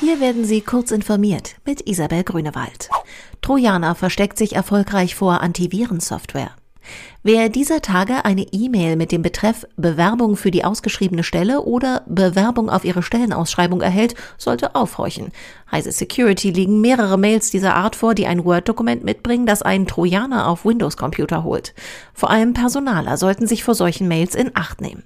Hier werden Sie kurz informiert mit Isabel Grünewald. Trojaner versteckt sich erfolgreich vor Antivirensoftware. Wer dieser Tage eine E-Mail mit dem Betreff Bewerbung für die ausgeschriebene Stelle oder Bewerbung auf ihre Stellenausschreibung erhält, sollte aufhorchen. Heise Security liegen mehrere Mails dieser Art vor, die ein Word-Dokument mitbringen, das einen Trojaner auf Windows-Computer holt. Vor allem Personaler sollten sich vor solchen Mails in Acht nehmen.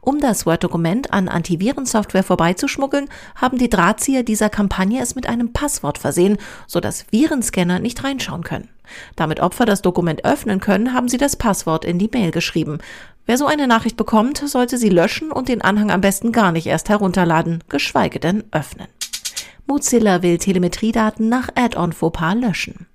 Um das Word-Dokument an Antivirensoftware vorbeizuschmuggeln, haben die Drahtzieher dieser Kampagne es mit einem Passwort versehen, sodass Virenscanner nicht reinschauen können. Damit Opfer das Dokument öffnen können, haben sie das Passwort in die Mail geschrieben. Wer so eine Nachricht bekommt, sollte sie löschen und den Anhang am besten gar nicht erst herunterladen, geschweige denn öffnen. Mozilla will Telemetriedaten nach Add-on-Fauxpas löschen.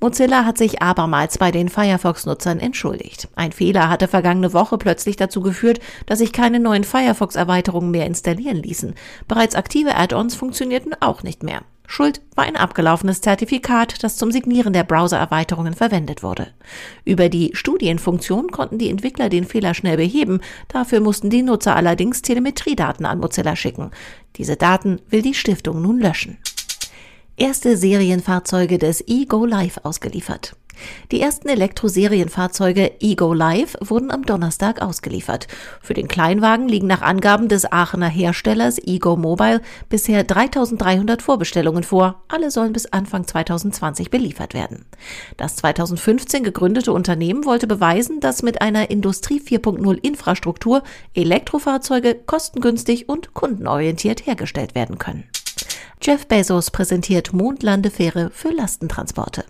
Mozilla hat sich abermals bei den Firefox-Nutzern entschuldigt. Ein Fehler hatte vergangene Woche plötzlich dazu geführt, dass sich keine neuen Firefox-Erweiterungen mehr installieren ließen. Bereits aktive Add-ons funktionierten auch nicht mehr. Schuld war ein abgelaufenes Zertifikat, das zum Signieren der Browser-Erweiterungen verwendet wurde. Über die Studienfunktion konnten die Entwickler den Fehler schnell beheben, dafür mussten die Nutzer allerdings Telemetriedaten an Mozilla schicken. Diese Daten will die Stiftung nun löschen. Erste Serienfahrzeuge des eGo Live ausgeliefert. Die ersten Elektroserienfahrzeuge Ego Live wurden am Donnerstag ausgeliefert. Für den Kleinwagen liegen nach Angaben des Aachener Herstellers Ego Mobile bisher 3300 Vorbestellungen vor. Alle sollen bis Anfang 2020 beliefert werden. Das 2015 gegründete Unternehmen wollte beweisen, dass mit einer Industrie 4.0 Infrastruktur Elektrofahrzeuge kostengünstig und kundenorientiert hergestellt werden können. Jeff Bezos präsentiert Mondlandefähre für Lastentransporte.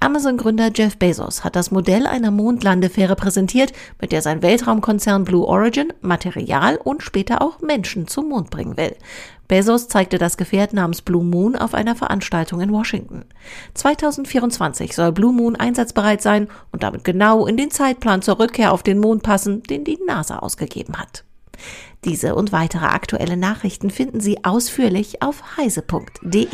Amazon-Gründer Jeff Bezos hat das Modell einer Mondlandefähre präsentiert, mit der sein Weltraumkonzern Blue Origin Material und später auch Menschen zum Mond bringen will. Bezos zeigte das Gefährt namens Blue Moon auf einer Veranstaltung in Washington. 2024 soll Blue Moon einsatzbereit sein und damit genau in den Zeitplan zur Rückkehr auf den Mond passen, den die NASA ausgegeben hat. Diese und weitere aktuelle Nachrichten finden Sie ausführlich auf heise.de.